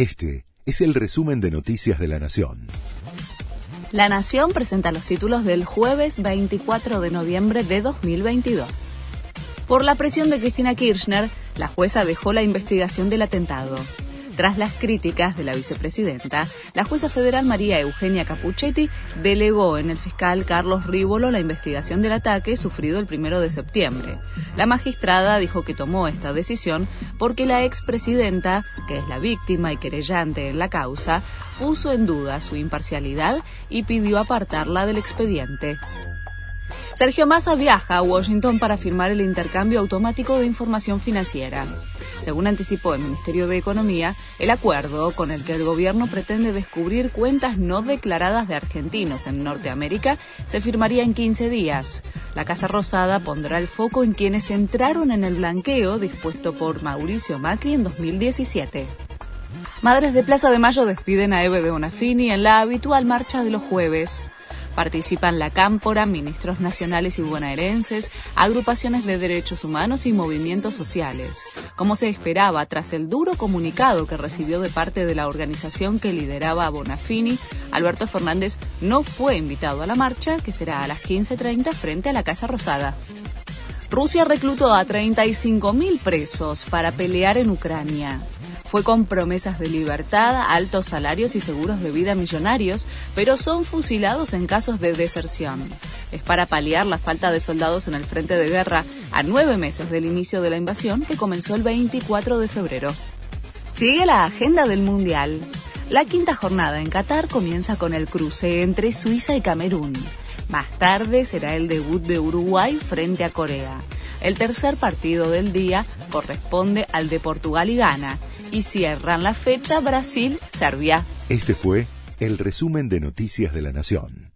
Este es el resumen de Noticias de la Nación. La Nación presenta los títulos del jueves 24 de noviembre de 2022. Por la presión de Cristina Kirchner, la jueza dejó la investigación del atentado. Tras las críticas de la vicepresidenta, la jueza federal María Eugenia Capuchetti delegó en el fiscal Carlos Rívolo la investigación del ataque sufrido el primero de septiembre. La magistrada dijo que tomó esta decisión porque la expresidenta, que es la víctima y querellante en la causa, puso en duda su imparcialidad y pidió apartarla del expediente. Sergio Massa viaja a Washington para firmar el intercambio automático de información financiera. Según anticipó el Ministerio de Economía, el acuerdo con el que el gobierno pretende descubrir cuentas no declaradas de argentinos en Norteamérica se firmaría en 15 días. La Casa Rosada pondrá el foco en quienes entraron en el blanqueo dispuesto por Mauricio Macri en 2017. Madres de Plaza de Mayo despiden a Eve de Bonafini en la habitual marcha de los jueves. Participan la Cámpora, ministros nacionales y bonaerenses, agrupaciones de derechos humanos y movimientos sociales. Como se esperaba, tras el duro comunicado que recibió de parte de la organización que lideraba a Bonafini, Alberto Fernández no fue invitado a la marcha, que será a las 15.30 frente a la Casa Rosada. Rusia reclutó a 35.000 presos para pelear en Ucrania. Fue con promesas de libertad, altos salarios y seguros de vida millonarios, pero son fusilados en casos de deserción. Es para paliar la falta de soldados en el frente de guerra a nueve meses del inicio de la invasión que comenzó el 24 de febrero. Sigue la agenda del Mundial. La quinta jornada en Qatar comienza con el cruce entre Suiza y Camerún. Más tarde será el debut de Uruguay frente a Corea. El tercer partido del día corresponde al de Portugal y Ghana y cierran la fecha Brasil-Serbia. Este fue el resumen de Noticias de la Nación.